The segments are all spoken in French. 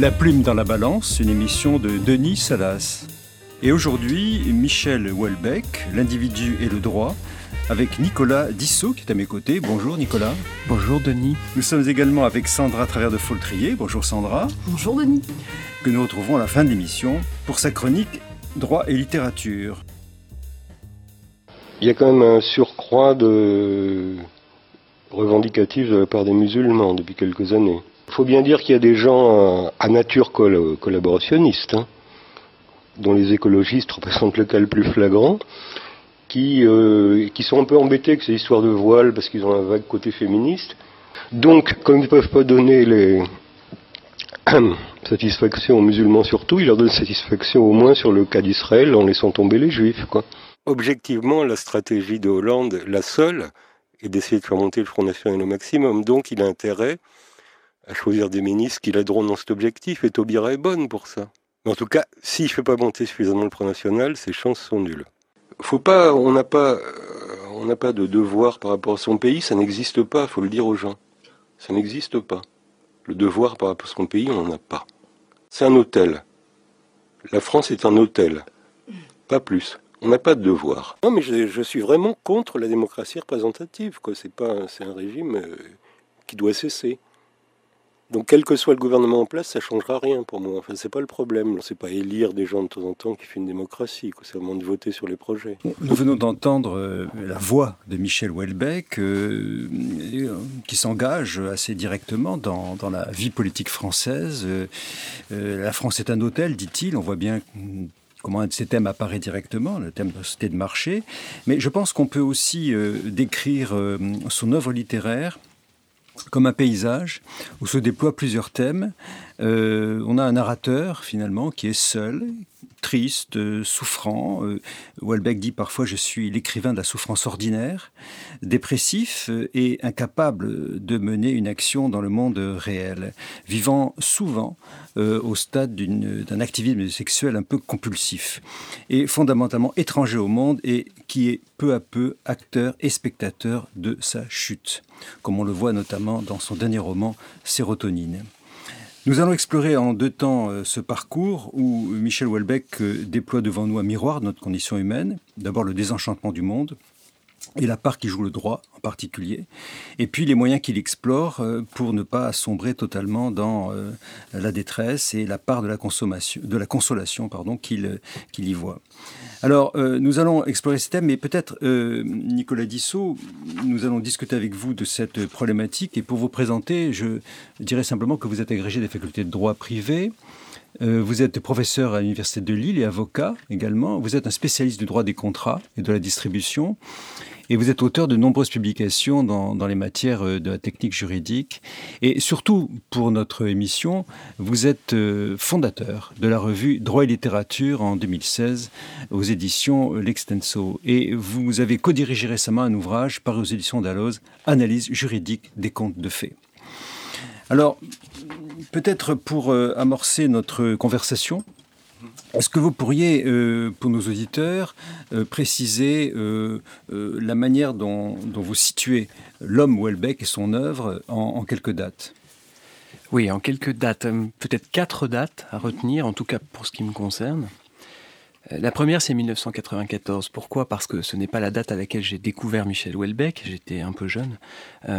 La plume dans la balance, une émission de Denis Salas. Et aujourd'hui, Michel Houellebecq, L'individu et le droit, avec Nicolas Dissot qui est à mes côtés. Bonjour Nicolas. Bonjour Denis. Nous sommes également avec Sandra Travers de Foltrier. Bonjour Sandra. Bonjour Denis. Que nous retrouvons à la fin de l'émission pour sa chronique Droit et littérature. Il y a quand même un surcroît de revendicatifs de la part des musulmans depuis quelques années. Il faut bien dire qu'il y a des gens à nature collaborationniste, hein, dont les écologistes représentent le cas le plus flagrant, qui, euh, qui sont un peu embêtés avec ces histoires de voile parce qu'ils ont un vague côté féministe. Donc, comme ils ne peuvent pas donner les satisfactions aux musulmans surtout, ils leur donnent satisfaction au moins sur le cas d'Israël en laissant tomber les juifs. Quoi. Objectivement, la stratégie de Hollande, la seule, est d'essayer de faire monter le Front National au maximum. Donc, il a intérêt à choisir des ministres qui l'aideront dans cet objectif, et Taubira est bonne pour ça. Mais en tout cas, s'il ne fait pas monter suffisamment le Front National, ses chances sont nulles. Faut pas, on n'a pas, euh, on n'a pas de devoir par rapport à son pays, ça n'existe pas, il faut le dire aux gens. Ça n'existe pas. Le devoir par rapport à son pays, on n'en a pas. C'est un hôtel. La France est un hôtel. Pas plus. On n'a pas de devoir. Non, mais je, suis vraiment contre la démocratie représentative. C'est pas, c'est un régime euh, qui doit cesser. Donc quel que soit le gouvernement en place, ça changera rien pour moi. Enfin, c'est pas le problème. C'est pas élire des gens de temps en temps qui fait une démocratie. C'est vraiment de voter sur les projets. Nous venons d'entendre euh, la voix de Michel Houellebecq, euh, qui s'engage assez directement dans, dans, la vie politique française. Euh, la France est un hôtel, dit-il. On voit bien comment un de ces thèmes apparaît directement, le thème de la société de marché. Mais je pense qu'on peut aussi décrire son œuvre littéraire comme un paysage où se déploient plusieurs thèmes. Euh, on a un narrateur finalement qui est seul, triste, euh, souffrant. Euh, Welbeck dit parfois je suis l'écrivain de la souffrance ordinaire, dépressif et incapable de mener une action dans le monde réel, vivant souvent au stade d'un activisme sexuel un peu compulsif et fondamentalement étranger au monde et qui est peu à peu acteur et spectateur de sa chute comme on le voit notamment dans son dernier roman Sérotonine. Nous allons explorer en deux temps euh, ce parcours où Michel Houellebecq euh, déploie devant nous un miroir de notre condition humaine. D'abord le désenchantement du monde, et la part qui joue le droit en particulier, et puis les moyens qu'il explore euh, pour ne pas sombrer totalement dans la détresse et la part de la, consommation, de la consolation pardon, qu'il y voit. Alors, euh, nous allons explorer ce thème, mais peut-être, euh, Nicolas Dissot, nous allons discuter avec vous de cette problématique. Et pour vous présenter, je dirais simplement que vous êtes agrégé des facultés de droit privé. Euh, vous êtes professeur à l'Université de Lille et avocat également. Vous êtes un spécialiste du droit des contrats et de la distribution. Et vous êtes auteur de nombreuses publications dans, dans, les matières euh, de la technique juridique. Et surtout, pour notre émission, vous êtes euh, fondateur de la revue Droit et littérature en 2016 aux éditions L'Extenso. Et vous avez co-dirigé récemment un ouvrage paru aux éditions Dalloz, Analyse juridique des comptes de fait. Alors, peut-être pour euh, amorcer notre conversation, est-ce que vous pourriez, euh, pour nos auditeurs, euh, préciser euh, la manière dont, vous situez l'homme Welbeck et son œuvre en, quelques dates? Oui, en quelques dates. Peut-être quatre dates à retenir, en tout cas pour ce qui me concerne. La première, c'est 1994. Pourquoi? Parce que ce n'est pas la date à laquelle j'ai découvert Michel Houellebecq, j'étais un peu jeune,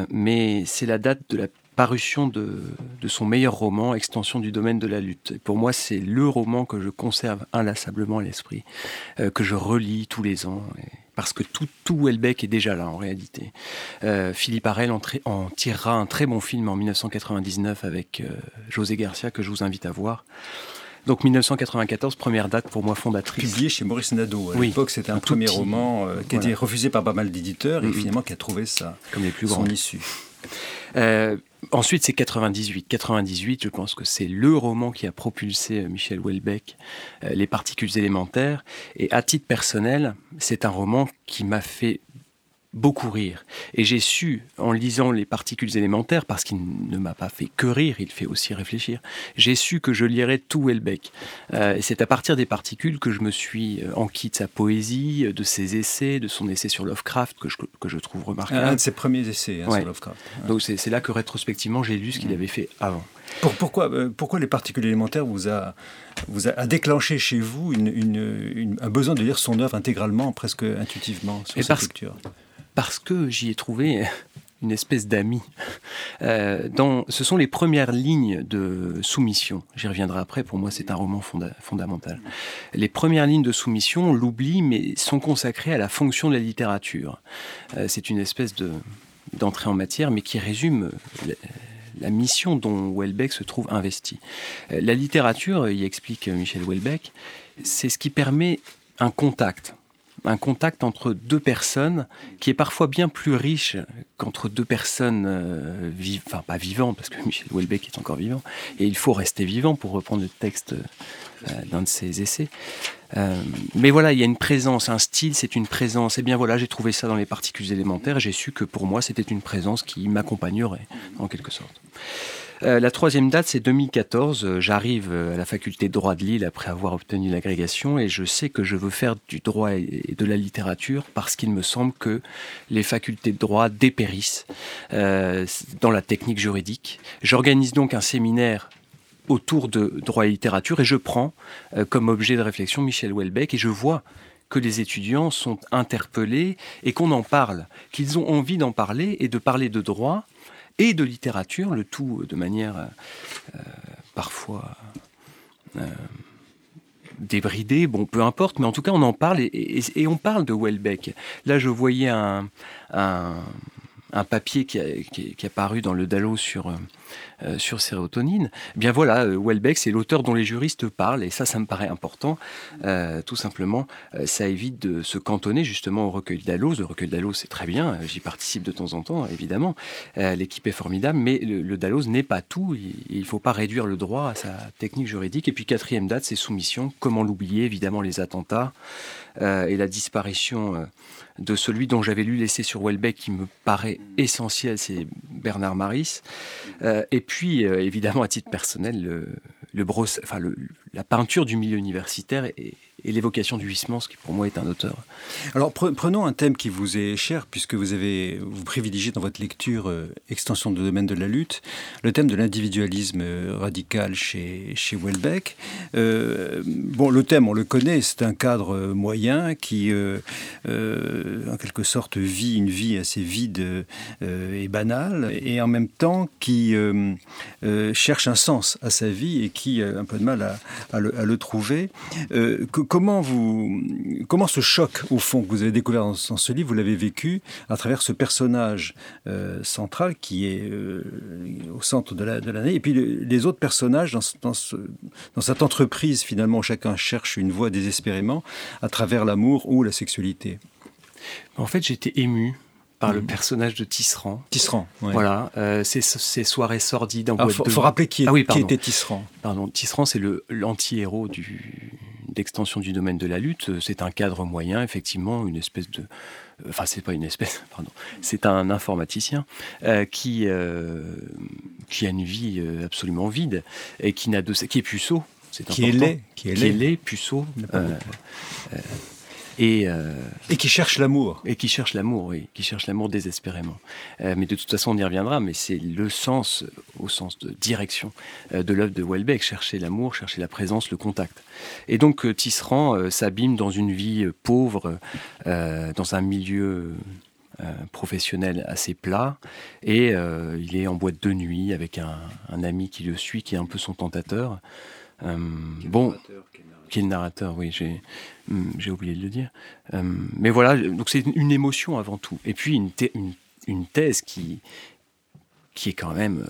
mais c'est la date de la parution de, son meilleur roman, Extension du domaine de la lutte. pour moi, c'est le roman que je conserve inlassablement à l'esprit, euh, que je relis tous les ans. parce que tout, tout Houellebecq est déjà là en réalité. Euh, Philippe Arel en, tirera un très bon film en 1999 avec euh, José Garcia que je vous invite à voir. Donc 1994, première date pour moi fondatrice. Publié chez Maurice Nadeau. À l'époque, c'était un premier roman qui a été refusé par pas mal d'éditeurs et mm-hmm. finalement qui a trouvé ça comme les plus son grands. issue. Ensuite, c'est 98. 98, je pense que c'est le roman qui a propulsé euh, Michel Houellebecq, euh, Les particules élémentaires. Et à titre personnel, c'est un roman qui m'a fait beaucoup rire. Et j'ai su, en lisant les particules élémentaires, parce qu'il ne m'a pas fait que rire, il fait aussi réfléchir, j'ai su que je lirais tout Welbeck. Euh, et c'est à partir des particules que je me suis euh, enquis de sa poésie, de ses essais, de son essai sur Lovecraft, que je, que je trouve remarquable. Un de ses premiers essais hein, sur Lovecraft. Donc c'est là que rétrospectivement j'ai lu ce qu'il mm. avait fait avant. pourquoi, euh, pourquoi les particules élémentaires vous a, vous a, déclenché chez vous une, un besoin de lire son œuvre intégralement, presque intuitivement, sur cette lecture parce que j'y ai trouvé une espèce d'ami. Euh, ce sont les premières lignes de soumission. J'y reviendrai après, pour moi c'est un roman fondamental. Les premières lignes de soumission, on l'oublie, mais sont consacrées à la fonction de la littérature. Euh, c'est une espèce d'entrée en matière, mais qui résume la, mission dont Welbeck se trouve investi. Euh, la littérature, y explique Michel Welbeck, c'est ce qui permet un contact un contact entre deux personnes qui est parfois bien plus riche qu'entre deux personnes, euh, enfin pas vivantes, parce que Michel Houellebecq est encore vivant, et il faut rester vivant pour reprendre le texte euh, d'un de ses essais. Euh, mais voilà, il y a une présence, un style, c'est une présence. Et bien voilà, j'ai trouvé ça dans les particules élémentaires, j'ai su que pour moi, c'était une présence qui m'accompagnerait, en quelque sorte. Euh, la troisième date, c'est 2014. Euh, j'arrive euh, à la faculté de droit de Lille après avoir obtenu l'agrégation et je sais que je veux faire du droit et de la littérature parce qu'il me semble que les facultés de droit dépérissent dans la technique juridique. J'organise donc un séminaire autour de droit et littérature et je prends comme objet de réflexion Michel Houellebecq et je vois que les étudiants sont interpellés et qu'on en parle, qu'ils ont envie d'en parler et de parler de droit et de littérature, le tout de manière euh, euh, parfois euh, débridée, bon, peu importe, mais en tout cas, on en parle et, on parle de Welbeck. Là, je voyais un, papier qui, est paru dans le Dallo sur, sur sérotonine. Eh bien voilà, euh, Welbeck, c'est l'auteur dont les juristes parlent, et ça, ça me paraît important. Euh, tout simplement, ça évite de se cantonner justement au recueil d'Allos. Le recueil d'Allos, c'est très bien, j'y participe de temps en temps, évidemment. L'équipe est formidable, mais le, Dallos n'est pas tout. Il ne faut pas réduire le droit à sa technique juridique. Et puis, quatrième date, c'est soumission. Comment l'oublier? Évidemment, les attentats et la disparition de celui dont j'avais lu l'essai sur Welbeck qui me paraît essentiel, c'est Bernard Maris. Euh, et puis, euh, évidemment, à titre personnel, le, le, enfin, la peinture du milieu universitaire et, et l'évocation du Huysmans, qui pour moi est un auteur. Alors prenons un thème qui vous est cher, puisque vous avez vous privilégiez dans votre lecture euh, extension de domaine de la lutte, le thème de l'individualisme euh, radical chez, chez Welbeck. Euh, bon, le thème, on le connaît, c'est un cadre moyen qui, en quelque sorte, vit une vie assez vide et banale, et en même temps qui cherche un sens à sa vie et qui a un peu de mal à, le, à le, trouver comment, vous, comment ce choc, au fond, que vous avez découvert dans, ce livre, vous l'avez vécu à travers ce personnage euh, central qui est euh, au centre de l'année, et puis les autres personnages dans, dans, cette entreprise, finalement, où chacun cherche une voie désespérément à travers l'amour ou la sexualité En fait, j'étais ému par le mmh. personnage de Tisserand. Tisserand, Voilà, euh, ces, soirées sordides en Il faut, rappeler qui, ah qui était Tisserand. Pardon, Tisserand, c'est l'anti-héros du, d'extension du domaine de la lutte, euh, c'est un cadre moyen, effectivement, une espèce de... Euh, enfin, c'est pas une espèce, pardon. C'est un informaticien euh, qui, qui a une vie absolument vide et qui, n'a de, qui est puceau. C'est qui est laid. Qui est laid, puceau. Euh, et, qui cherche l'amour. Et qui cherche l'amour, oui, qui cherche l'amour désespérément. Euh, mais de toute façon, on y reviendra, mais c'est le sens, au sens de direction euh, de l'œuvre de Welbeck, chercher l'amour, chercher la présence, le contact. Et donc Tisserand s'abîme dans une vie pauvre, dans un milieu professionnel assez plat, et il est en boîte de nuit avec un, un, ami qui le suit, qui est un peu son tentateur. bon, qui est le narrateur, oui, j'ai, hmm, j'ai oublié de le dire. Euh, mais voilà, donc c'est une émotion avant tout. Et puis une, une, thèse qui, qui est quand même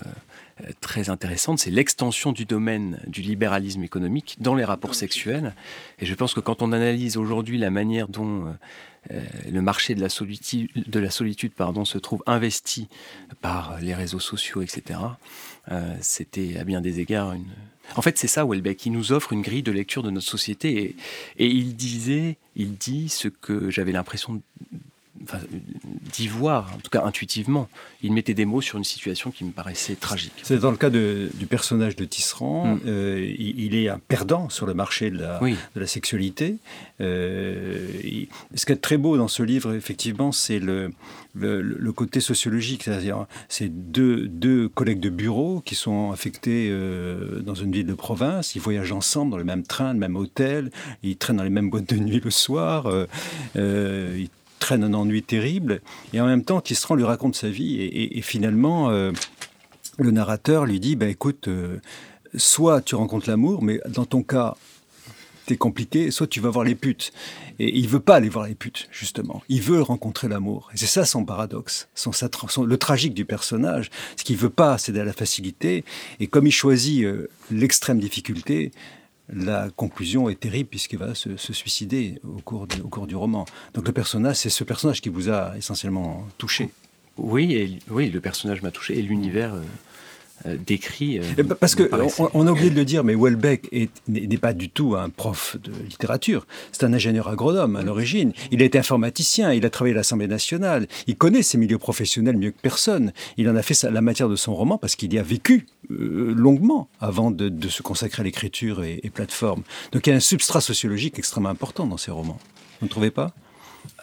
euh, très intéressante, c'est l'extension du domaine du libéralisme économique dans les rapports sexuels. Et je pense que quand on analyse aujourd'hui la manière dont euh, le marché de la solitude, de la solitude pardon, se trouve investi par les réseaux sociaux, etc., c'était à bien des égards une, en fait, c'est ça, Welbeck. Il nous offre une grille de lecture de notre société. Et, il disait, il dit ce que j'avais l'impression d'y voir, en tout cas intuitivement. Il mettait des mots sur une situation qui me paraissait tragique. C'est dans le cas du personnage de Tisserand, mm. euh, il, est un perdant sur le marché de la, de la sexualité. Euh, ce qui est très beau dans ce livre, effectivement, c'est le, le, côté sociologique, c'est-à-dire c'est deux, deux, collègues de bureau qui sont affectés euh, dans une ville de province, ils voyagent ensemble dans le même train, le même hôtel, ils traînent dans les mêmes boîtes de nuit le soir, ils traîne un ennui terrible, et en même temps, Tisserand lui raconte sa vie, et, finalement, euh, le narrateur lui dit, bah, écoute, euh, soit tu rencontres l'amour, mais dans ton cas, c'est compliqué, soit tu vas voir les putes. Et il veut pas aller voir les putes, justement. Il veut rencontrer l'amour. Et c'est ça son paradoxe, son, le tragique du personnage. Ce qu'il veut pas céder à la facilité. Et comme il choisit euh, l'extrême difficulté, la conclusion est terrible puisqu'il va se, suicider au cours, du, au cours du roman. Donc le personnage, c'est ce personnage qui vous a essentiellement touché. Oui, oui, le personnage m'a touché et l'univers euh, décrit. Euh, eh ben, parce que on, a oublié de le dire, mais Welbeck n'est pas du tout un prof de littérature. C'est un ingénieur agronome à l'origine. Il a été informaticien, il a travaillé à l'Assemblée nationale. Il connaît ses milieux professionnels mieux que personne. Il en a fait la matière de son roman parce qu'il y a vécu euh, longuement avant de, se consacrer à l'écriture et, et plateforme. Donc il y a un substrat sociologique extrêmement important dans ses romans. Vous ne trouvez pas?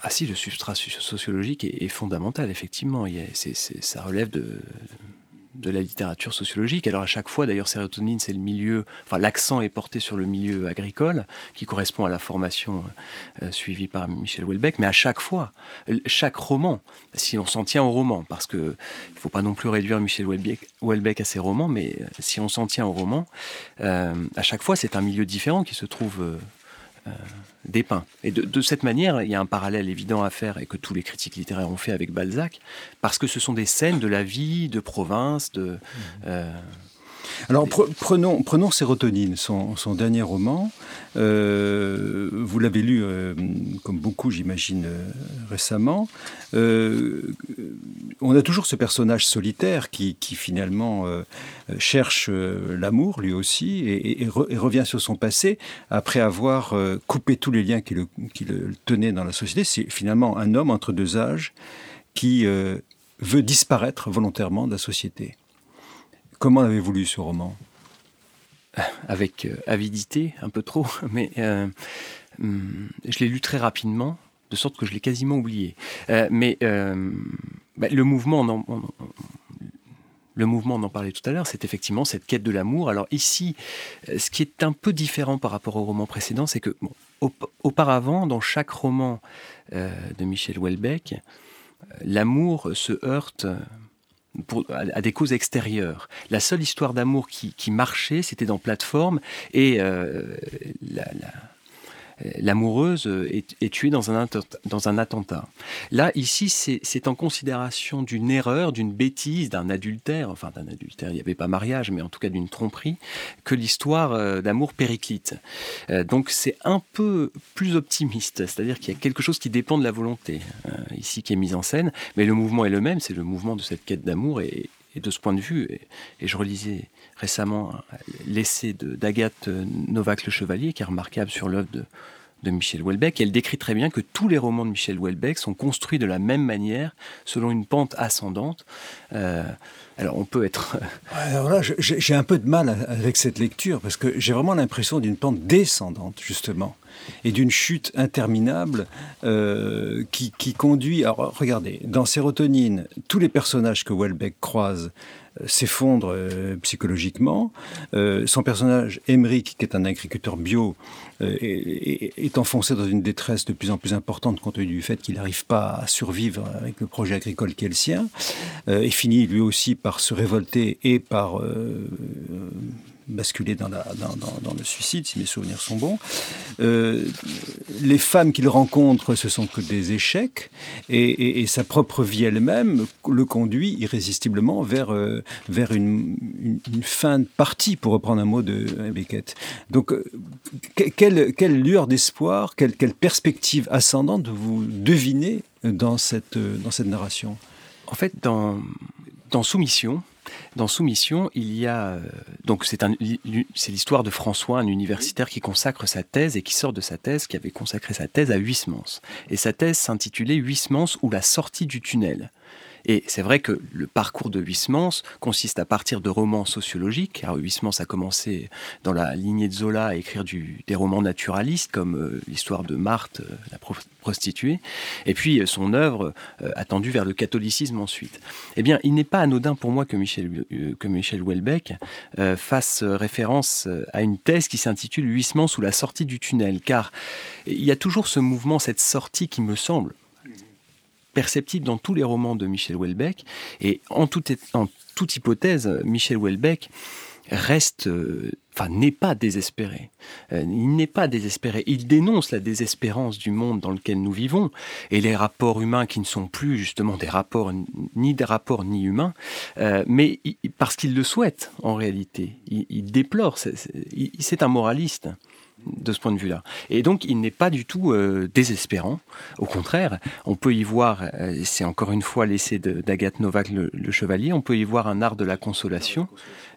Ah si, le substrat sociologique est, fondamental, effectivement. ça relève de, de la littérature sociologique. Alors à chaque fois, d'ailleurs, sérotonine, c'est le milieu, enfin l'accent est porté sur le milieu agricole, qui correspond à la formation euh, suivie par Michel Houellebecq, mais à chaque fois, chaque roman, si on s'en tient au roman, parce que il faut pas non plus réduire Michel Houellebecq, à ses romans, mais euh, si on s'en tient au roman, euh, à chaque fois, c'est un milieu différent qui se trouve dépeint. Et de, cette manière, il y a un parallèle évident à faire et que tous les critiques littéraires ont fait avec Balzac, parce que ce sont des scènes de la vie de province, de... Mmh. Euh, alors prenons, prenons Sérotonine, son, dernier roman. Euh, vous l'avez lu, euh, comme beaucoup j'imagine, euh, récemment. on a toujours ce personnage solitaire qui, finalement cherche l'amour lui aussi et, revient sur son passé après avoir coupé tous les liens qui le, qui le tenaient dans la société. C'est finalement un homme entre deux âges qui veut disparaître volontairement de la société. Comment avez-vous lu ce roman? Avec euh, avidité, un peu trop, mais euh, hum, je l'ai lu très rapidement, de sorte que je l'ai quasiment oublié. Euh, mais bah, le mouvement, on le mouvement, on en parlait tout à l'heure, c'est effectivement cette quête de l'amour. Alors ici, ce qui est un peu différent par rapport au roman précédent, c'est que auparavant, dans chaque roman de Michel Houellebecq, l'amour se heurte à, des causes extérieures. La seule histoire d'amour qui, marchait, c'était dans Plateforme et euh, l'amoureuse est, tuée dans un, dans un attentat. Là, ici, c'est en considération d'une erreur, d'une bêtise, d'un adultère, enfin d'un adultère, il n'y avait pas mariage, mais en tout cas d'une tromperie, que l'histoire euh, d'amour périclite. Euh, donc c'est un peu plus optimiste, c'est-à-dire qu'il y a quelque chose qui dépend de la volonté, euh, ici qui est mise en scène, mais le mouvement est le même, c'est le mouvement de cette quête d'amour, et, de ce point de vue, et je relisais récemment l'essai d'Agathe Novak Le Chevalier, qui est remarquable sur l'œuvre de, Michel Houellebecq. Elle décrit très bien que tous les romans de Michel Houellebecq sont construits de la même manière, selon une pente ascendante. Euh, alors on peut être... alors là, j'ai un peu de mal avec cette lecture, parce que j'ai vraiment l'impression d'une pente descendante, justement, et d'une chute interminable euh, qui, qui, conduit... Alors regardez, dans Sérotonine, tous les personnages que Houellebecq croise s'effondre euh, psychologiquement. Euh, son personnage, Emmerich, qui est un agriculteur bio, euh, est, enfoncé dans une détresse de plus en plus importante compte tenu du fait qu'il n'arrive pas à survivre avec le projet agricole qui est le sien, et finit lui aussi par se révolter et par basculer dans, le suicide, si mes souvenirs sont bons. Euh, les femmes qu'il rencontre, ce sont que des échecs, et, sa propre vie elle-même le conduit irrésistiblement vers, euh, vers une, fin de partie, pour reprendre un mot de Beckett. Donc, euh, quelle, quelle lueur d'espoir, quelle, quelle perspective ascendante vous devinez dans cette, dans cette narration? En fait, dans Soumission, dans Soumission, il y a euh, donc c'est c'est l'histoire de François, un universitaire qui consacre sa thèse et qui sort de sa thèse, qui avait consacré sa thèse à Huysmans. Et sa thèse s'intitulait Huysmans ou la sortie du tunnel. Et c'est vrai que le parcours de Huysmans consiste à partir de romans sociologiques. Alors Huysmans a commencé dans la lignée de Zola à écrire des romans naturalistes comme euh, l'histoire de Marthe, euh, la prostituée, et puis euh, son œuvre a tendu vers le catholicisme ensuite. Eh bien, il n'est pas anodin pour moi que Michel, que Michel Houellebecq fasse référence à une thèse qui s'intitule Huysmans sous la sortie du tunnel, car il y a toujours ce mouvement, cette sortie qui me semble, perceptible dans tous les romans de Michel Houellebecq. Et en toute, en toute hypothèse, Michel Houellebecq reste, euh, enfin, n'est pas désespéré. Euh, il n'est pas désespéré. Il dénonce la désespérance du monde dans lequel nous vivons et les rapports humains qui ne sont plus justement des rapports, ni des rapports ni humains, euh, mais parce qu'il le souhaite en réalité. Il, il déplore. C'est un moraliste de ce point de vue-là. Et donc, il n'est pas du tout euh, désespérant. Au contraire, on peut y voir, euh, c'est encore une fois l'essai d'Agathe Novak, le, Chevalier, on peut y voir un art de la consolation.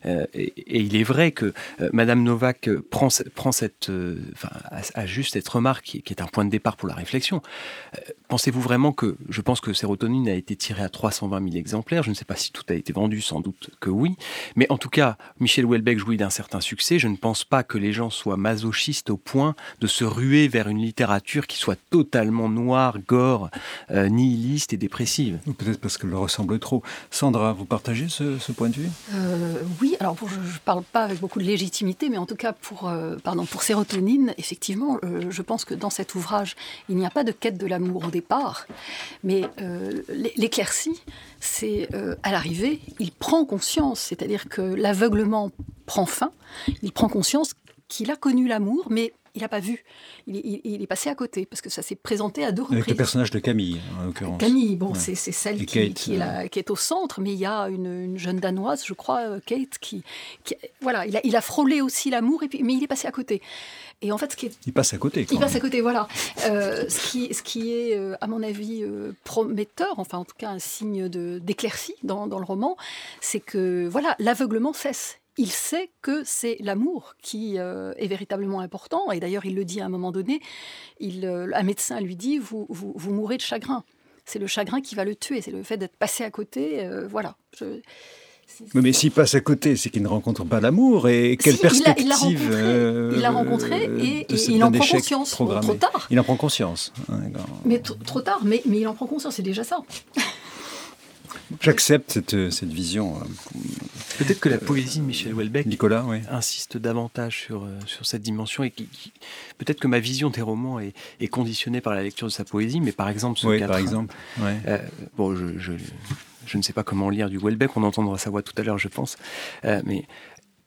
Euh, et, il est vrai que Madame Novak prend, prend cette, enfin, a, juste cette remarque qui, qui, est un point de départ pour la réflexion. Pensez-vous vraiment que, je pense que Sérotonine a été tiré à 320 000 exemplaires, je ne sais pas si tout a été vendu, sans doute que oui, mais en tout cas, Michel Houellebecq jouit d'un certain succès, je ne pense pas que les gens soient masochistes au point de se ruer vers une littérature qui soit totalement noire, gore, euh, nihiliste et dépressive. Peut-être parce qu'elle leur ressemble trop. Sandra, vous partagez ce, point de vue? Euh, Oui, alors je ne parle pas avec beaucoup de légitimité, mais en tout cas pour, euh, pardon, pour Sérotonine, effectivement, je pense que dans cet ouvrage, il n'y a pas de quête de l'amour au départ, mais l'éclaircie, c'est à l'arrivée, il prend conscience, c'est-à-dire que l'aveuglement prend fin, il prend conscience qu'il a connu l'amour, mais il n'a pas vu. Il, est passé à côté, parce que ça s'est présenté à deux reprises. Avec le personnage de Camille, en l'occurrence. Camille, bon, c'est celle qui, est qui, est au centre, mais il y a une, jeune Danoise, je crois, euh, Kate, qui... voilà, il a, il a frôlé aussi l'amour, mais il est passé à côté. Et en fait, ce qui est... Il passe à côté. il passe à côté, voilà. Euh, ce, qui, ce qui est, euh, à mon avis, prometteur, enfin en tout cas un signe d'éclaircie dans, dans le roman, c'est que voilà, l'aveuglement cesse il sait que c'est l'amour qui euh, est véritablement important. Et d'ailleurs, il le dit à un moment donné. Il, euh, un médecin lui dit vous, vous, mourrez de chagrin. C'est le chagrin qui va le tuer. C'est le fait d'être passé à côté. Euh, voilà. mais s'il passe à côté, c'est qu'il ne rencontre pas l'amour. Et quelle perspective Il l'a rencontré, et, il en prend conscience. trop tard. Il en prend conscience. Mais trop tard, mais, mais il en prend conscience, c'est déjà ça. J'accepte cette, cette vision. Peut-être que la poésie de Michel Houellebecq Nicolas, insiste davantage sur, euh, sur cette dimension et qui, peut-être que ma vision des romans est, est, conditionnée par la lecture de sa poésie, mais par exemple ce oui, par exemple. Euh, bon, je, je, je, ne sais pas comment lire du Houellebecq, on entendra sa voix tout à l'heure, je pense, euh, mais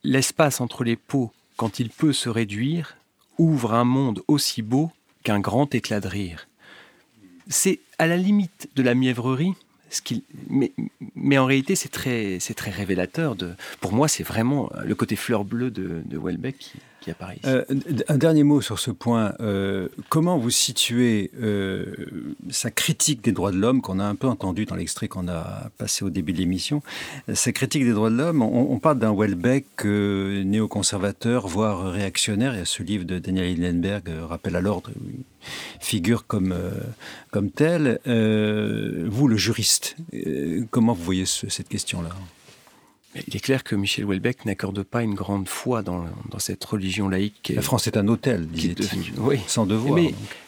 l'espace entre les peaux, quand il peut se réduire, ouvre un monde aussi beau qu'un grand éclat de rire. C'est à la limite de la mièvrerie, mais, en réalité, c'est très, révélateur. De, pour moi, c'est vraiment le côté fleur bleue de, de Welbeck Euh, un dernier mot sur ce point. Euh, comment vous situez euh, sa critique des droits de l'homme, qu'on a un peu entendu dans l'extrait qu'on a passé au début de l'émission Sa critique des droits de l'homme, on, parle d'un Welbeck néoconservateur, voire réactionnaire. Et ce livre de Daniel Hindenberg, Rappel à l'ordre, figure comme, comme telle. Vous, le juriste, comment vous voyez cette question-là? Il est clair que Michel Houellebecq n'accorde pas une grande foi dans, dans cette religion laïque. La France est un hôtel, disait-il, oui. sans devoir.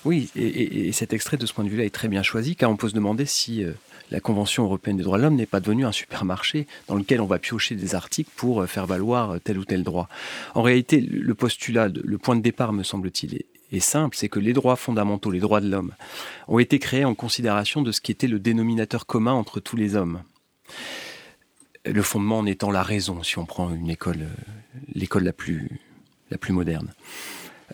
oui, et, cet extrait de ce point de vue-là est très bien choisi, car on peut se demander si la Convention européenne des droits de l'homme n'est pas devenue un supermarché dans lequel on va piocher des articles pour faire valoir tel ou tel droit. En réalité, le postulat, le point de départ, me semble-t-il, est simple, c'est que les droits fondamentaux, les droits de l'homme, ont été créés en considération de ce qui était le dénominateur commun entre tous les hommes. Le fondement en étant la raison, si on prend une école, euh, l'école la plus, la plus moderne.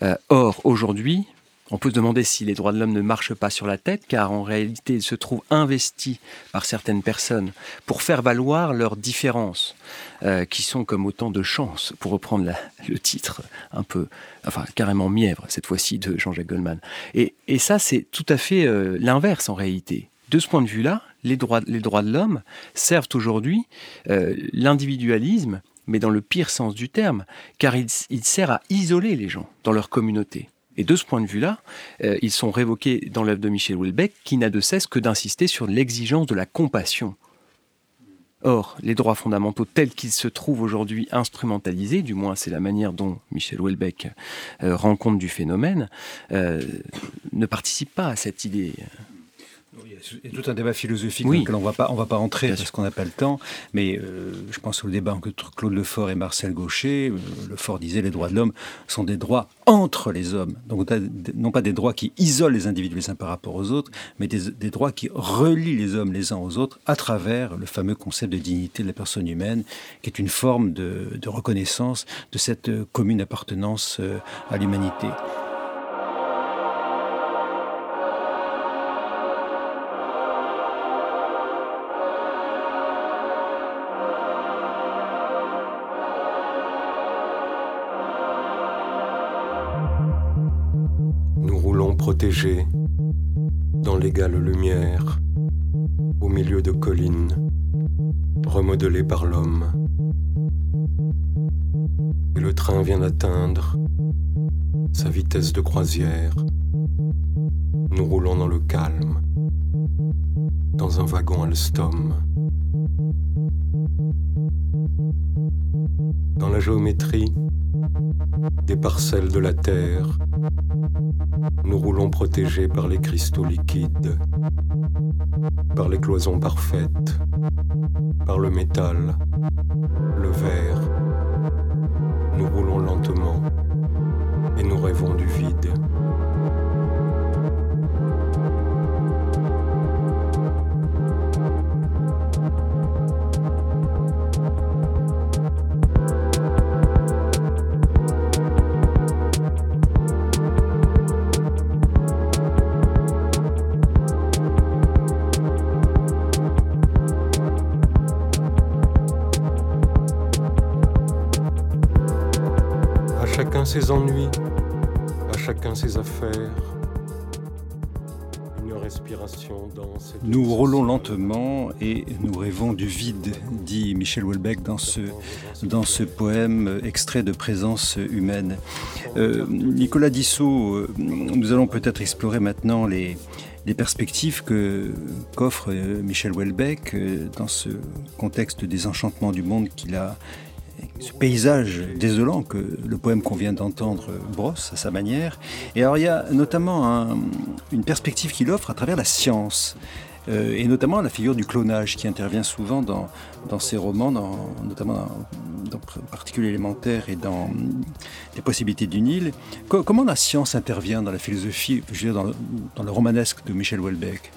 Euh, or, aujourd'hui, on peut se demander si les droits de l'homme ne marchent pas sur la tête, car en réalité, ils se trouvent investis par certaines personnes pour faire valoir leurs différences, euh, qui sont comme autant de chances, pour reprendre le titre un peu, enfin carrément mièvre, cette fois-ci de Jean-Jacques Goldman. Et, ça, c'est tout à fait l'inverse en réalité de ce point de vue-là, les droits, de l'homme servent aujourd'hui euh, l'individualisme, mais dans le pire sens du terme, car il, sert à isoler les gens dans leur communauté. Et de ce point de vue-là, euh, ils sont révoqués dans l'œuvre de Michel Houellebecq, qui n'a de cesse que d'insister sur l'exigence de la compassion. Or, les droits fondamentaux tels qu'ils se trouvent aujourd'hui instrumentalisés, du moins c'est la manière dont Michel Houellebecq euh, rend compte du phénomène, ne participent pas à cette idée il y a tout un débat philosophique dans lequel on va pas, on va pas entrer parce qu'on n'a pas le temps. Mais euh, je pense au débat entre Claude Lefort et Marcel Gaucher. Euh, Lefort disait les droits de l'homme sont des droits entre les hommes. Donc non pas des droits qui isolent les individus les uns par rapport aux autres, mais des, droits qui relient les hommes les uns aux autres à travers le fameux concept de dignité de la personne humaine, qui est une forme de, de reconnaissance de cette euh, commune appartenance à l'humanité. Protégé dans l'égale lumière, au milieu de collines, remodelées par l'homme. Et le train vient d'atteindre sa vitesse de croisière. Nous roulons dans le calme, dans un wagon Alstom. Dans la géométrie des parcelles de la Terre, nous roulons protégés par les cristaux liquides, par les cloisons parfaites, par le métal, le verre. Nous roulons lentement et nous rêvons du vide. Ses ennuis, à chacun ses affaires. Une respiration dense. Nous roulons lentement et nous rêvons du vide, dit Michel Houellebecq dans ce, dans ce poème extrait de Présence humaine. Euh, Nicolas Dissot, euh, nous allons peut-être explorer maintenant les, les perspectives que qu'offre euh, Michel Houellebecq dans ce contexte des enchantements du monde qu'il a ce paysage désolant que le poème qu'on vient d'entendre brosse à sa manière. Et alors il y a notamment une perspective qu'il offre à travers la science. Euh, et notamment la figure du clonage qui intervient souvent dans, dans ses romans, notamment dans, Particules élémentaires et dans Les possibilités du Nil. comment la science intervient dans la philosophie, je veux dire, dans le, dans le romanesque de Michel Houellebecq?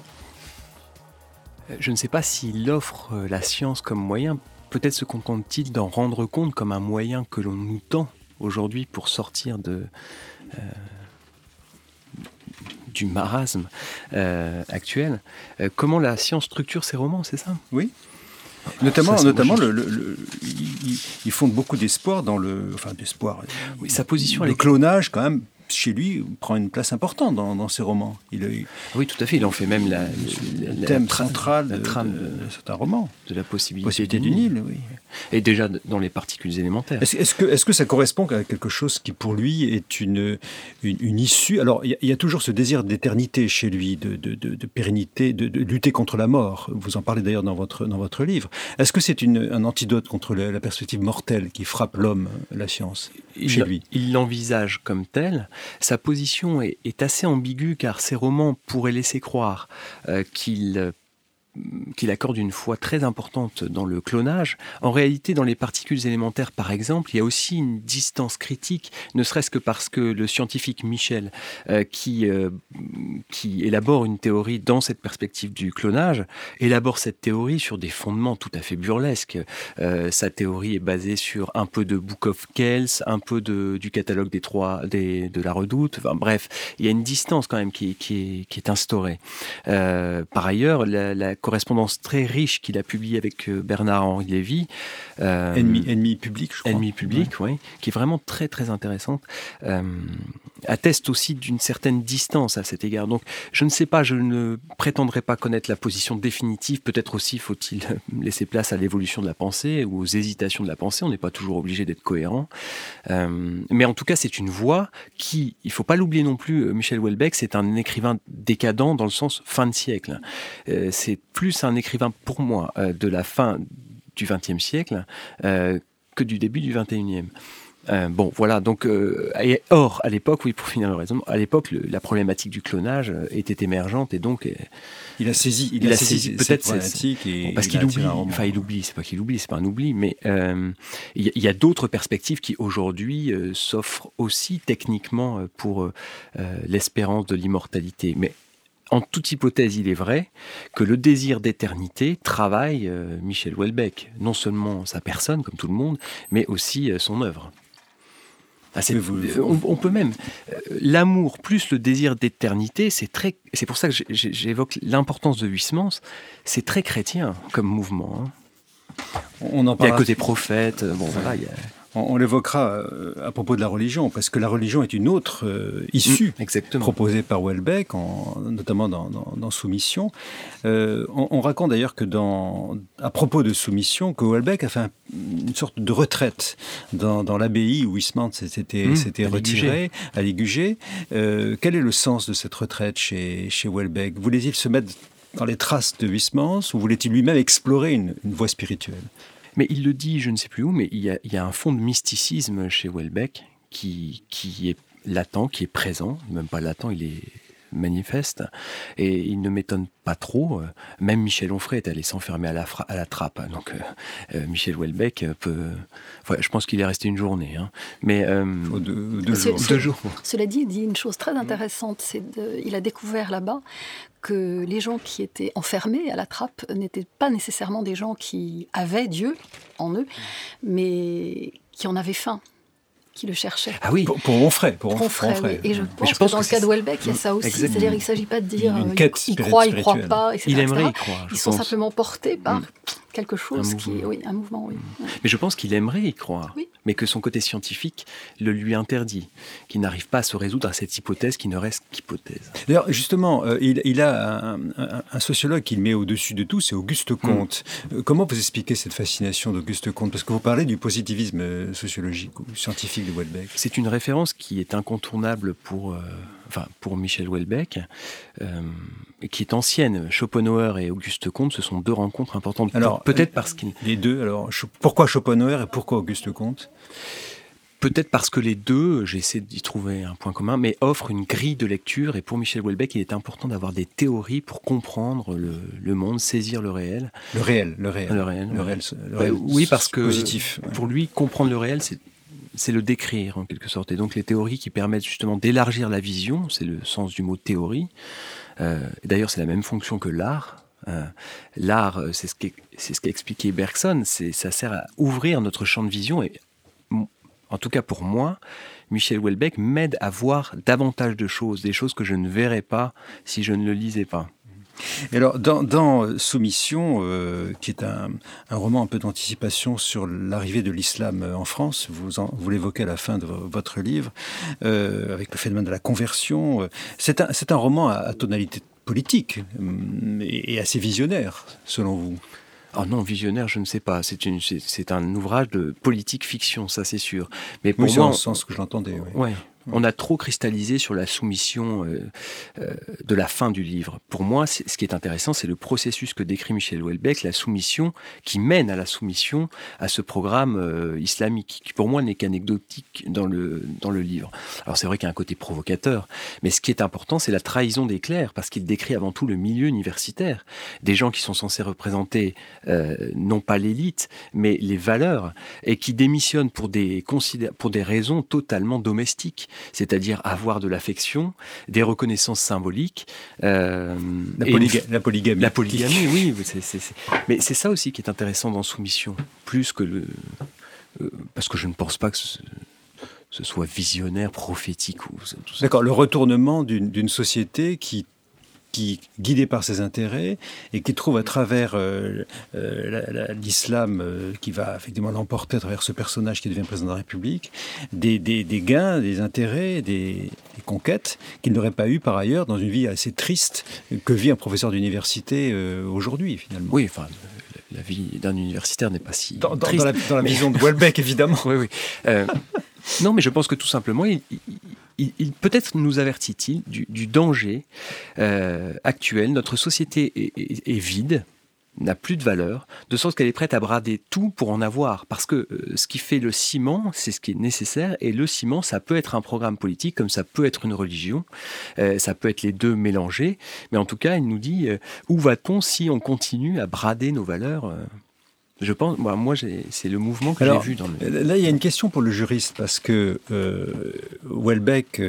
Je ne sais pas s'il offre la science comme moyen peut-être se contente-t-il d'en rendre compte comme un moyen que l'on nous tend aujourd'hui pour sortir de, euh, du marasme euh, actuel. Euh, comment la science structure ses romans, c'est ça? Oui. Notamment, notamment le, ils, fondent beaucoup d'espoir dans le, enfin d'espoir. Oui, sa position, le clonage quand même chez lui, prend une place importante dans, ses romans. Il, oui, tout à fait. Il en fait même la, le thème central de, trame de, certains romans. De la possibilité, du Nil. oui. Et déjà dans les particules élémentaires. Est-ce que, est que, ça correspond à quelque chose qui, pour lui, est une, une, issue? Alors, il y, a toujours ce désir d'éternité chez lui, de, de pérennité, de, lutter contre la mort. Vous en parlez d'ailleurs dans votre, dans votre livre. Est-ce que c'est un antidote contre la, perspective mortelle qui frappe l'homme, la science, chez lui? Il l'envisage comme tel. Sa position est, assez ambiguë car ses romans pourraient laisser croire euh, qu'il qu'il accorde une foi très importante dans le clonage. En réalité, dans les particules élémentaires, par exemple, il y a aussi une distance critique, ne serait-ce que parce que le scientifique Michel, euh, qui, euh, qui élabore une théorie dans cette perspective du clonage, élabore cette théorie sur des fondements tout à fait burlesques. Euh, sa théorie est basée sur un peu de Book of Kells, un peu de, du catalogue des trois, des, de la Redoute. Enfin, bref, il y a une distance quand même qui, est, instaurée. par ailleurs, la correspondance très riche qu'il a publiée avec Bernard-Henri Lévy. ennemi, ennemi public, je crois. Ennemi public, oui, qui est vraiment très très intéressante, atteste aussi d'une certaine distance à cet égard. Donc je ne sais pas, je ne prétendrai pas connaître la position définitive, peut-être aussi faut-il laisser place à l'évolution de la pensée ou aux hésitations de la pensée, on n'est pas toujours obligé d'être cohérent. mais en tout cas, c'est une voix qui, il faut pas l'oublier non plus, Michel Houellebecq, c'est un écrivain décadent dans le sens fin de siècle. Euh, c'est plus un écrivain pour moi euh, de la fin du XXe siècle euh, que du début du XXIe. bon, voilà. Donc, or, à l'époque, oui, pour finir le raisonnement, à l'époque, la problématique du clonage était émergente et donc il a saisi, il, a, saisi, peut-être problématique et parce qu'il oublie. Enfin, il oublie. C'est pas qu'il oublie, c'est pas un oubli, mais il y a, d'autres perspectives qui aujourd'hui s'offrent aussi techniquement pour l'espérance de l'immortalité. Mais en toute hypothèse, il est vrai que le désir d'éternité travaille euh, Michel Houellebecq, non seulement sa personne, comme tout le monde, mais aussi euh, son œuvre. Ah, on, peut même euh, l'amour plus le désir d'éternité, c'est très. C'est pour ça que j'évoque l'importance de Huysmans. C'est très chrétien comme mouvement. Hein. On en parle. Il y a que des prophètes. Bon, voilà. Il y a... On, l'évoquera euh, à propos de la religion, parce que la religion est une autre euh, issue mm, proposée par Welbeck, notamment dans, Soumission. Euh, on, raconte d'ailleurs que dans, à propos de Soumission, que Welbeck a fait une sorte de retraite dans, l'abbaye où Huysmans s'était mm, retiré, à Ligugé. quel est le sens de cette retraite chez, chez Welbeck Voulait-il se mettre dans les traces de Huysmans ou voulait-il lui-même explorer une voie spirituelle? Mais il le dit, je ne sais plus où, mais il y a, un fond de mysticisme chez Welbeck qui, qui est latent, qui est présent, même pas latent, il est manifeste. Et il ne m'étonne pas trop. Même Michel Onfray est allé s'enfermer à la, à la trappe. Donc euh, euh, Michel Welbeck peut. je pense qu'il est resté une journée. Hein. Mais euh, deux, jours. Cela dit, il dit une chose très intéressante. C'est il a découvert là-bas que les gens qui étaient enfermés à la trappe n'étaient pas nécessairement des gens qui avaient Dieu en eux, mais qui en avaient faim qui le cherchait. Ah oui, pour, pour Onfray. Pour, pour Et je pense, que dans le cas de Welbeck, il y a ça aussi. C'est-à-dire qu'il ne s'agit pas de dire euh, il, croit, il ne croit pas, etc. Il aimerait y croire. Ils sont simplement portés par mm. Quelque chose qui. Oui, un mouvement, oui. Mais je pense qu'il aimerait y croire. Oui mais que son côté scientifique le lui interdit, qu'il n'arrive pas à se résoudre à cette hypothèse qui ne reste qu'hypothèse. D'ailleurs, justement, euh, il, a un, sociologue qu'il met au-dessus de tout, c'est Auguste hmm. Comte. Euh, comment vous expliquez cette fascination d'Auguste Comte? Parce que vous parlez du positivisme euh, sociologique ou scientifique de Houellebecq. C'est une référence qui est incontournable pour... enfin, pour Michel Houellebecq, qui est ancienne. Schopenhauer et Auguste Comte, ce sont deux rencontres importantes. Alors, peut-être parce qu'ils... Les deux, alors, pourquoi Schopenhauer et pourquoi Auguste Comte? Peut-être parce que les deux, j'essaie d'y trouver un point commun, mais offrent une grille de lecture. Et pour Michel Houellebecq, il est important d'avoir des théories pour comprendre le, monde, saisir le réel. Le réel, le réel. Le réel. Le réel, oui, parce que positif, pour lui, comprendre le réel, c'est c'est le décrire en quelque sorte. Et donc les théories qui permettent justement d'élargir la vision, c'est le sens du mot théorie. Euh, D'ailleurs, c'est la même fonction que l'art. Euh, l'art, c'est ce qu'a expliqué Bergson, ça sert à ouvrir notre champ de vision et en tout cas pour moi, Michel Houellebecq m'aide à voir davantage de choses, des choses que je ne verrais pas si je ne le lisais pas. Et alors, dans, Soumission, euh, qui est un, roman un peu d'anticipation sur l'arrivée de l'islam en France, vous, vous l'évoquez à la fin de votre livre, euh, avec le phénomène de la conversion, euh, c'est un, un, roman à, tonalité politique et assez visionnaire, selon vous. Ah non, visionnaire, je ne sais pas. C'est un ouvrage de politique fiction, ça c'est sûr. Mais pour moi, c'est sens que je l'entendais. Oui. Ouais on a trop cristallisé sur la soumission euh, euh, de la fin du livre. Pour moi, ce qui est intéressant, c'est le processus que décrit Michel Houellebecq, la soumission qui mène à la soumission à ce programme euh, islamique, qui pour moi n'est qu'anecdotique dans le, dans le livre. Alors c'est vrai qu'il y a un côté provocateur, mais ce qui est important, c'est la trahison des clercs, parce qu'il décrit avant tout le milieu universitaire, des gens qui sont censés représenter non pas l'élite, mais les valeurs, et qui démissionnent pour des, pour des raisons totalement domestiques c'est-à-dire avoir de l'affection, des reconnaissances symboliques. Euh, la, polygamie. La polygamie, oui. Mais c'est ça aussi qui est intéressant dans Soumission, plus que le... Euh, parce que je ne pense pas que ce, soit visionnaire, prophétique. ou D'accord, le retournement d'une société qui qui, guidé par ses intérêts, et qui trouve à travers l'islam qui va effectivement l'emporter à travers ce personnage qui devient président de la République, des, gains, des intérêts, des, conquêtes qu'il n'aurait pas eu par ailleurs dans une vie assez triste que vit un professeur d'université aujourd'hui, finalement. Oui, enfin, la vie d'un universitaire n'est pas si dans, triste. Dans la, vision de Welbeck, évidemment. oui, oui. Euh, non, mais je pense que tout simplement, il, peut-être nous avertit-il du, danger euh, actuel. Notre société est vide n'a plus de valeur, de sorte qu'elle est prête à brader tout pour en avoir. Parce que euh, ce qui fait le ciment, c'est ce qui est nécessaire, et le ciment, ça peut être un programme politique, comme ça peut être une religion, euh, ça peut être les deux mélangés, mais en tout cas, il nous dit où va-t-on si on continue à brader nos valeurs je pense, moi, moi c'est le mouvement que j'ai vu dans le... Là, il y a une question pour le juriste, parce que Welbeck,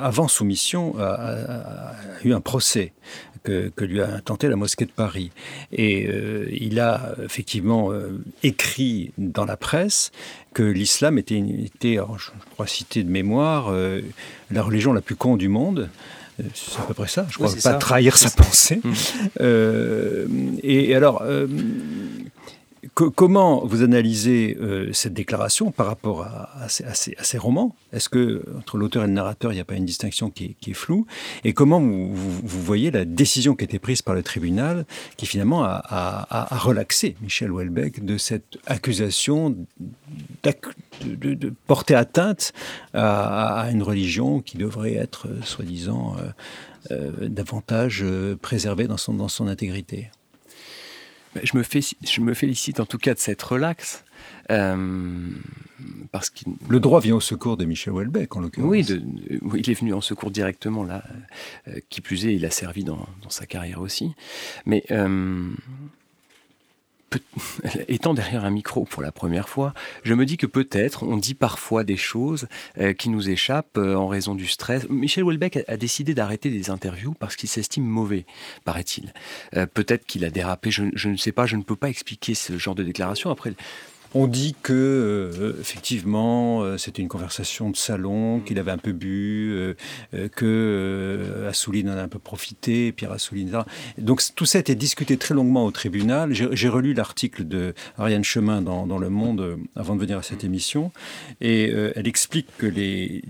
avant soumission, a, a, eu un procès que, lui a tenté la mosquée de Paris. Et euh, il a effectivement euh, écrit dans la presse que l'islam était, était je crois citer de mémoire, euh, la religion la plus con du monde. C'est à peu près ça, je crois, pas trahir sa pensée. Mmh. et, alors, comment vous analysez euh, cette déclaration par rapport à, ces, romans? Est-ce que entre l'auteur et le narrateur, il n'y a pas une distinction qui est, floue? Et comment vous, voyez la décision qui a été prise par le tribunal, qui finalement a, relaxé Michel Houellebecq de cette accusation de, porter atteinte à, une religion qui devrait être, soi-disant, euh, euh, davantage préservée dans son intégrité? Je me, fais, je me félicite en tout cas de cette relax. Euh, parce qu'il... Le droit vient au secours de Michel Houellebecq, en l'occurrence. Oui, il est venu en secours directement, là. Euh, qui plus est, il a servi dans, dans sa carrière aussi. Mais euh, étant derrière un micro pour la première fois, je me dis que peut-être on dit parfois des choses euh, qui nous échappent euh, en raison du stress. Michel Houellebecq a, décidé d'arrêter des interviews parce qu'il s'estime mauvais, paraît-il. Euh, peut-être qu'il a dérapé, je, je, ne sais pas, je ne peux pas expliquer ce genre de déclaration. Après, on dit que euh, effectivement euh, c'était une conversation de salon, qu'il avait un peu bu, euh, que Assouline en a un peu profité, Pierre Assouline. Donc tout ça a été discuté très longuement au tribunal. J'ai relu l'article de Ariane Chemin dans, Le Monde avant de venir à cette émission, et elle explique que les,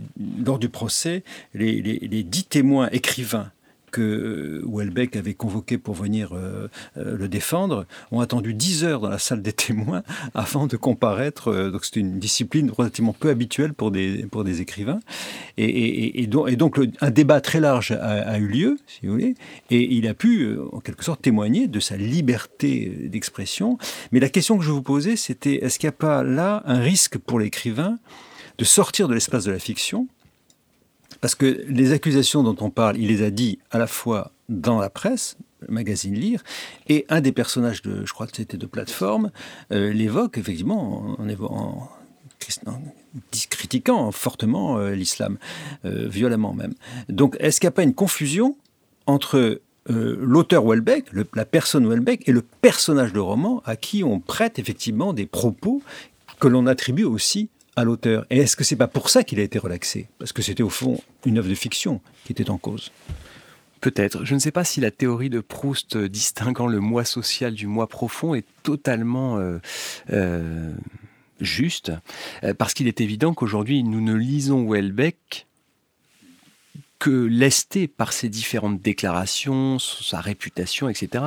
lors du procès, les dix témoins écrivains que Houellebecq avait convoqué pour venir euh, euh, le défendre ont attendu 10 heures dans la salle des témoins avant de comparaître. Euh, donc c'est une discipline relativement peu habituelle pour des, pour des écrivains. Et, donc, et donc un débat très large a, eu lieu, si vous voulez, et il a pu en quelque sorte témoigner de sa liberté d'expression. Mais la question que je vous posais, c'était est-ce qu'il n'y a pas là un risque pour l'écrivain de sortir de l'espace de la fiction parce que les accusations dont on parle, il les a dit à la fois dans la presse, le magazine Lire, et un des personnages de, je crois que c'était de plateforme, euh, l'évoque effectivement en, en, critiquant fortement euh, l'islam, euh, violemment même. Donc est-ce qu'il n'y a pas une confusion entre l'auteur Welbeck, la personne Welbeck, et le personnage de roman à qui on prête effectivement des propos que l'on attribue aussi à l'auteur. Et est-ce que c'est pas pour ça qu'il a été relaxé? Parce que c'était au fond une œuvre de fiction qui était en cause. Peut-être. Je ne sais pas si la théorie de Proust distinguant le moi social du moi profond est totalement euh, euh, juste, euh, parce qu'il est évident qu'aujourd'hui nous ne lisons Welbeck que lesté par ses différentes déclarations, sa réputation, etc.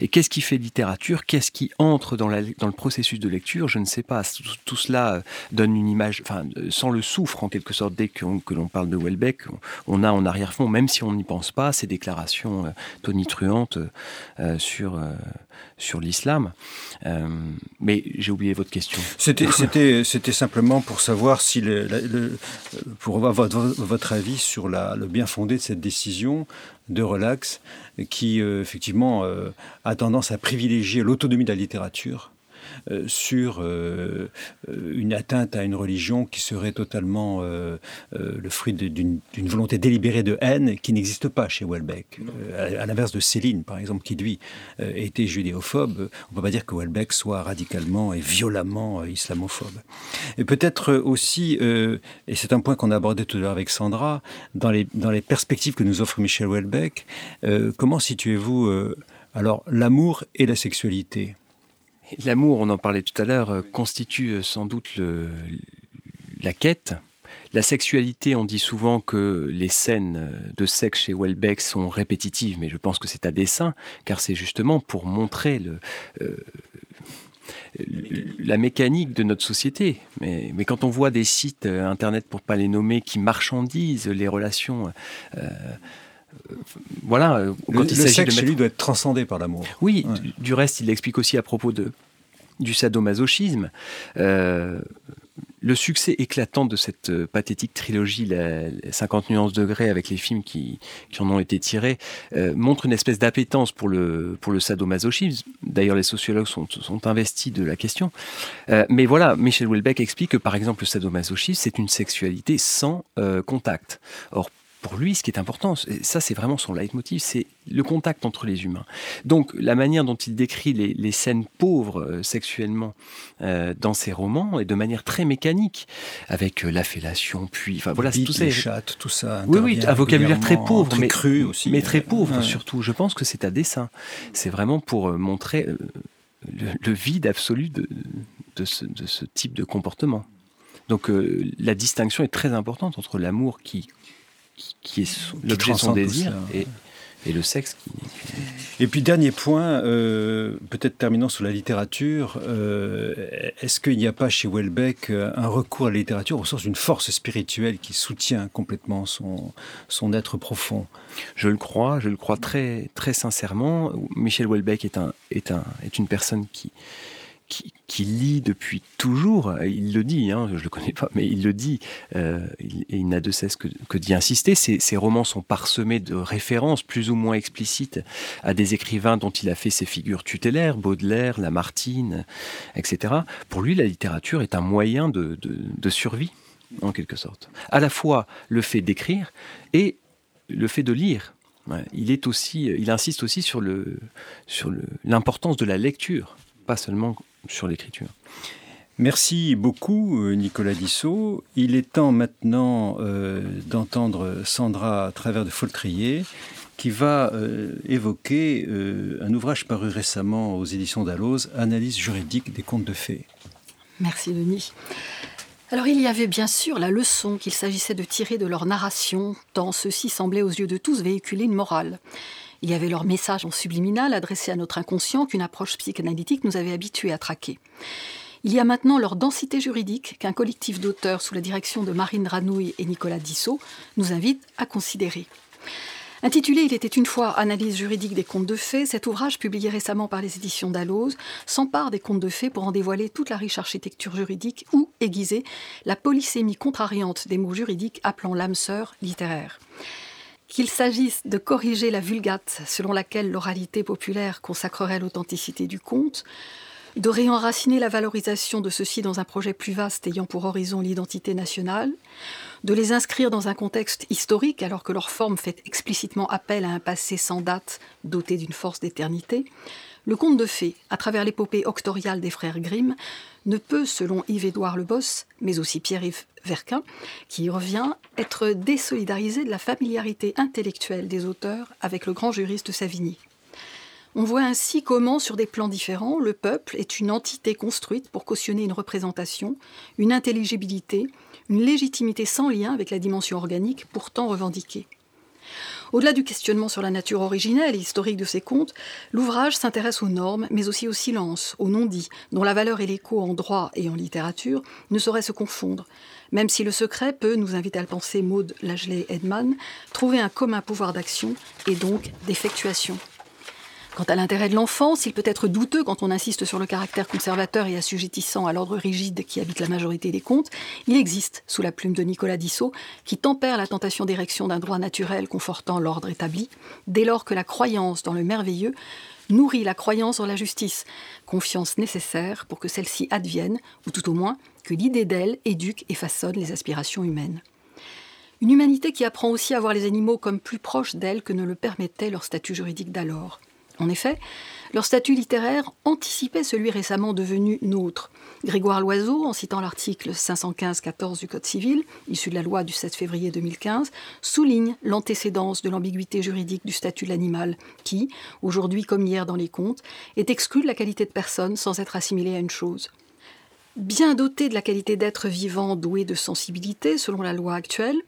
Et qu'est-ce qui fait littérature? Qu'est-ce qui entre dans, le processus de lecture? Je ne sais pas. Tout, cela euh, donne une image, euh, sans le souffre en quelque sorte. Dès que, l'on parle de Welbeck, on, a en arrière-fond, même si on n'y pense pas, ces déclarations euh, tonitruantes sur sur l'islam. Euh, mais j'ai oublié votre question. C'était, simplement pour savoir si pour avoir votre, avis sur le bien fondé de cette décision de relax qui euh, effectivement euh, a tendance à privilégier l'autonomie de la littérature sur une atteinte à une religion qui serait totalement le fruit d'une volonté délibérée de haine qui n'existe pas chez Welbeck. à, l'inverse de Céline, par exemple, qui lui était judéophobe, on ne peut pas dire que Welbeck soit radicalement et violemment islamophobe. Et peut-être aussi, et c'est un point qu'on a abordé tout à l'heure avec Sandra, dans les, dans les perspectives que nous offre Michel euh, comment situez-vous euh, alors l'amour et la sexualité? L'amour, on en parlait tout à l'heure, euh, constitue sans doute la quête. La sexualité, on dit souvent que les scènes de sexe chez Welbeck sont répétitives, mais je pense que c'est à dessein, car c'est justement pour montrer le, la mécanique de notre société. Mais, quand on voit des sites euh, internet, pour pas les nommer, qui marchandisent les relations. Euh, euh, voilà, quand il s'agit de mettre... chez lui doit être transcendé par l'amour. Oui, du, reste, il l'explique aussi à propos de, du sadomasochisme le succès éclatant de cette euh, pathétique trilogie, la, 50 nuances degrés, avec les films qui, en ont été tirés, euh, montre une espèce d'appétence pour le, pour le sadomasochisme. D'ailleurs, les sociologues sont, investis de la question. Euh, mais voilà, Michel Houellebecq explique que, par exemple, le sadomasochisme, c'est une sexualité sans contact. Or, pour lui, ce qui est important, ça c'est vraiment son leitmotiv, c'est le contact entre les humains. Donc la manière dont il décrit les, scènes pauvres euh, sexuellement euh, dans ses romans est de manière très mécanique, avec euh, la fellation, puis enfin voilà, tout ça. Les chattes, tout ça. Oui, oui, un vocabulaire très pauvre, très mais cru aussi, mais très pauvre surtout. Je pense que c'est à dessein. C'est vraiment pour montrer le, vide absolu de, de, ce, de, ce, type de comportement. Donc la distinction est très importante entre l'amour qui qui est l'objet de son désir et, et, le sexe qui. Et puis dernier point, euh, peut-être terminant sur la littérature, euh, est-ce qu'il n'y a pas chez Welbeck euh, un recours à la littérature au sens d'une force spirituelle qui soutient complètement son, son être profond? Je le crois, je le crois très, très sincèrement. Michel Welbeck est, un, est, un, est une personne qui, qui, lit depuis toujours, il le dit, hein, je ne le connais pas, mais il le dit, euh, et il n'a de cesse que, d'y insister. Ses, romans sont parsemés de références plus ou moins explicites à des écrivains dont il a fait ses figures tutélaires, Baudelaire, Lamartine, etc. Pour lui, la littérature est un moyen de, survie, en quelque sorte. À la fois le fait d'écrire et le fait de lire. il est aussi, il insiste aussi sur l'importance de la lecture, pas seulement sur l'écriture. Merci beaucoup euh, Nicolas Dissot. Il est temps maintenant euh, d'entendre Sandra à travers de Foltrier qui va euh, évoquer un ouvrage paru récemment aux éditions d'Alloz, Analyse juridique des contes de fées. Merci Denis. Alors il y avait bien sûr la leçon qu'il s'agissait de tirer de leur narration, tant ceux-ci semblaient aux yeux de tous véhiculer une morale. Il y avait leur message en subliminal adressé à notre inconscient qu'une approche psychanalytique nous avait habitués à traquer. Il y a maintenant leur densité juridique qu'un collectif d'auteurs sous la direction de Marine Ranouille et Nicolas Dissot nous invite à considérer. Intitulé Il était une fois Analyse juridique des contes de fées, cet ouvrage, publié récemment par les éditions d'Alloz, s'empare des contes de fées pour en dévoiler toute la riche architecture juridique ou aiguiser la polysémie contrariante des mots juridiques appelant l'âme sœur littéraire. Qu'il s'agisse de corriger la vulgate selon laquelle l'oralité populaire consacrerait l'authenticité du conte, de réenraciner la valorisation de ceux-ci dans un projet plus vaste ayant pour horizon l'identité nationale, de les inscrire dans un contexte historique alors que leur forme fait explicitement appel à un passé sans date doté d'une force d'éternité, le conte de fées, à travers l'épopée octoriale des frères Grimm, ne peut, selon Yves-Édouard Le Boss, mais aussi Pierre-Yves Verquin, qui y revient, être désolidarisé de la familiarité intellectuelle des auteurs avec le grand juriste Savigny. On voit ainsi comment, sur des plans différents, le peuple est une entité construite pour cautionner une représentation, une intelligibilité, une légitimité sans lien avec la dimension organique pourtant revendiquée. Au-delà du questionnement sur la nature originelle et historique de ces contes, l'ouvrage s'intéresse aux normes, mais aussi au silence, aux non-dits, dont la valeur et l'écho en droit et en littérature ne sauraient se confondre, même si le secret peut, nous inviter à le penser Maud Lageley Edman, trouver un commun pouvoir d'action et donc d'effectuation. Quant à l'intérêt de l'enfant, s'il peut être douteux quand on insiste sur le caractère conservateur et assujettissant à l'ordre rigide qui habite la majorité des contes, il existe, sous la plume de Nicolas Dissot, qui tempère la tentation d'érection d'un droit naturel confortant l'ordre établi, dès lors que la croyance dans le merveilleux nourrit la croyance en la justice, confiance nécessaire pour que celle-ci advienne, ou tout au moins que l'idée d'elle éduque et façonne les aspirations humaines. Une humanité qui apprend aussi à voir les animaux comme plus proches d'elle que ne le permettait leur statut juridique d'alors. En effet, leur statut littéraire anticipait celui récemment devenu nôtre. Grégoire Loiseau, en citant l'article 515-14 du Code civil, issu de la loi du 7 février 2015, souligne l'antécédence de l'ambiguïté juridique du statut de l'animal, qui, aujourd'hui comme hier dans les contes, est exclu de la qualité de personne sans être assimilé à une chose. Bien doté de la qualité d'être vivant doué de sensibilité selon la loi actuelle,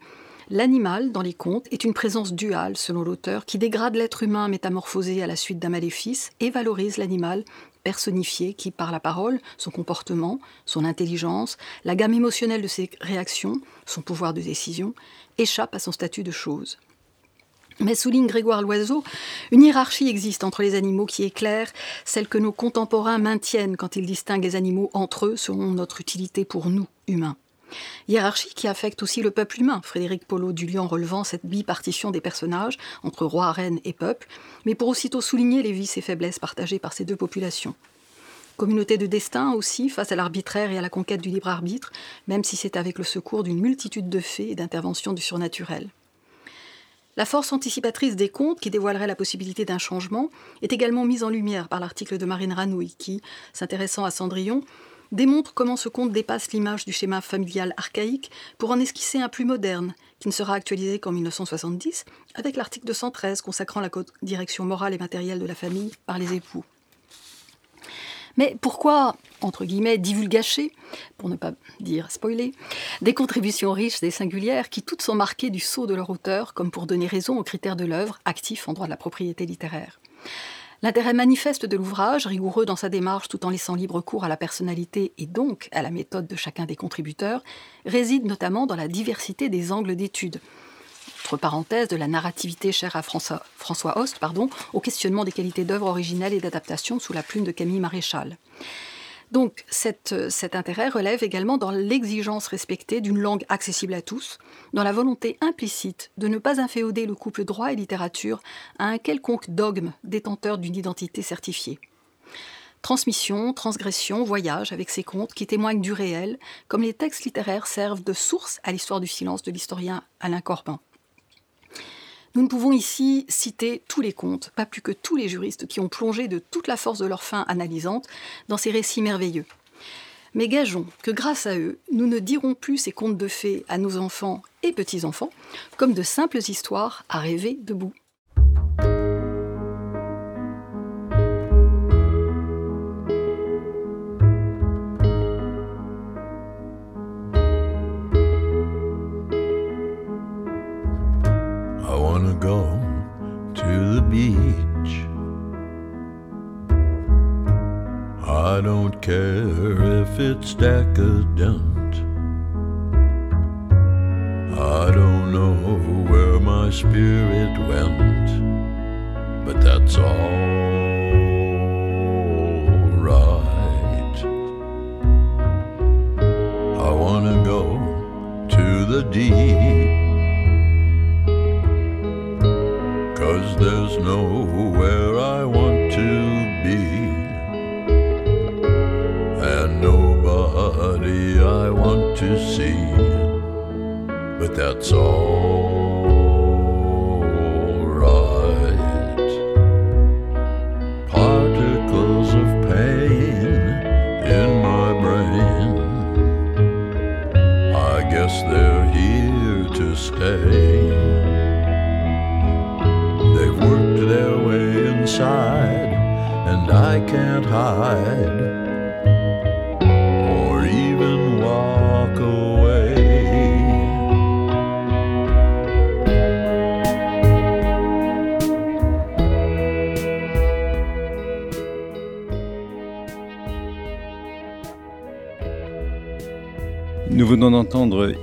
L'animal, dans les contes, est une présence duale, selon l'auteur, qui dégrade l'être humain métamorphosé à la suite d'un maléfice et valorise l'animal personnifié qui, par la parole, son comportement, son intelligence, la gamme émotionnelle de ses réactions, son pouvoir de décision, échappe à son statut de chose. Mais souligne Grégoire Loiseau, une hiérarchie existe entre les animaux qui est claire, celle que nos contemporains maintiennent quand ils distinguent les animaux entre eux selon notre utilité pour nous, humains. Hiérarchie qui affecte aussi le peuple humain, Frédéric Polo Dulian relevant cette bipartition des personnages entre roi, reine et peuple, mais pour aussitôt souligner les vices et faiblesses partagées par ces deux populations. Communauté de destin aussi, face à l'arbitraire et à la conquête du libre arbitre, même si c'est avec le secours d'une multitude de faits et d'interventions du surnaturel. La force anticipatrice des contes, qui dévoilerait la possibilité d'un changement, est également mise en lumière par l'article de Marine Ranouille, qui, s'intéressant à Cendrillon, démontre comment ce conte dépasse l'image du schéma familial archaïque pour en esquisser un plus moderne, qui ne sera actualisé qu'en 1970, avec l'article 213 consacrant la direction morale et matérielle de la famille par les époux. Mais pourquoi, entre guillemets, divulgacher, pour ne pas dire spoiler, des contributions riches et singulières qui toutes sont marquées du sceau de leur auteur, comme pour donner raison aux critères de l'œuvre, actif en droit de la propriété littéraire? L'intérêt manifeste de l'ouvrage, rigoureux dans sa démarche tout en laissant libre cours à la personnalité et donc à la méthode de chacun des contributeurs, réside notamment dans la diversité des angles d'étude. Entre parenthèses, de la narrativité chère à François, Host, pardon, au questionnement des qualités d'œuvre originelle et d'adaptation sous la plume de Camille Maréchal. Donc cet intérêt relève également dans l'exigence respectée d'une langue accessible à tous, dans la volonté implicite de ne pas inféoder le couple droit et littérature à un quelconque dogme détenteur d'une identité certifiée. Transmission, transgression, voyage avec ces contes qui témoignent du réel, comme les textes littéraires servent de source à l'histoire du silence de l'historien Alain Corbin. Nous ne pouvons ici citer tous les contes, pas plus que tous les juristes qui ont plongé de toute la force de leur fin analysante dans ces récits merveilleux. Mais gageons que grâce à eux, nous ne dirons plus ces contes de fées à nos enfants et petits-enfants comme de simples histoires à rêver debout. I don't care if it's decadent. I don't know where my spirit went, but that's all right. I wanna go to the deep, that's all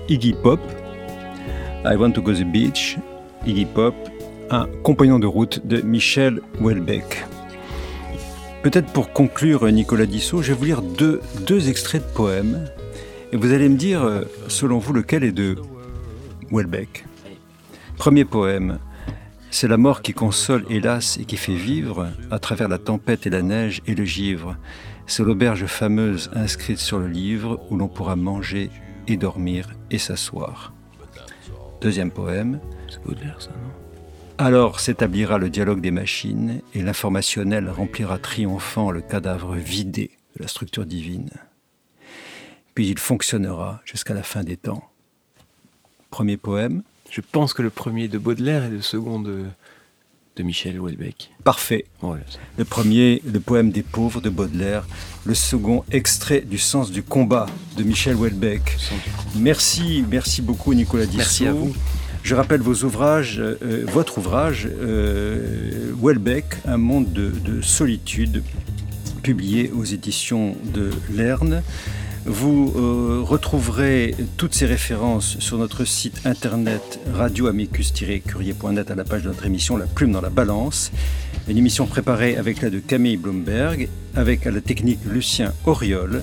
Iggy Pop, I Want to Go to the Beach, Iggy Pop, un compagnon de route de Michel Houellebecq. Peut-être pour conclure, Nicolas Dissot, je vais vous lire deux, deux extraits de poèmes. Et vous allez me dire, euh, selon vous, lequel est de Welbeck. Premier poème. C'est la mort qui console, hélas, et qui fait vivre à travers la tempête et la neige et le givre. C'est l'auberge fameuse inscrite sur le livre où l'on pourra manger et dormir et s'asseoir. Deuxième poème. C'est Baudelaire, ça, non? Alors s'établira le dialogue des machines et l'informationnel remplira triomphant le cadavre vidé de la structure divine. Puis il fonctionnera jusqu'à la fin des temps. Premier poème. Je pense que le premier de Baudelaire et le second de, de Michel Houellebecq. Parfait. Ouais, Le premier, le poème des pauvres de Baudelaire. Le second, extrait du sens du combat de Michel Houellebecq. Merci, merci beaucoup Nicolas Dissot. Merci à vous. Je rappelle vos ouvrages, euh, votre ouvrage, euh, Houellebecq, Un monde de, de solitude, publié aux éditions de Lerne. Vous euh, retrouverez toutes ces références sur notre site internet radioamicus-curier.net à la page de notre émission La Plume dans la Balance. Une émission préparée avec l'aide de Camille Bloomberg, avec la technique Lucien Auriol.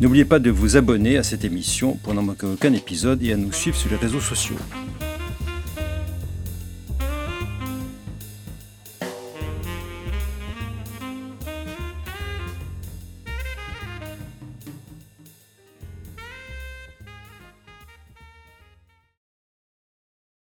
N'oubliez pas de vous abonner à cette émission pour n'en manquer aucun épisode et à nous suivre sur les réseaux sociaux.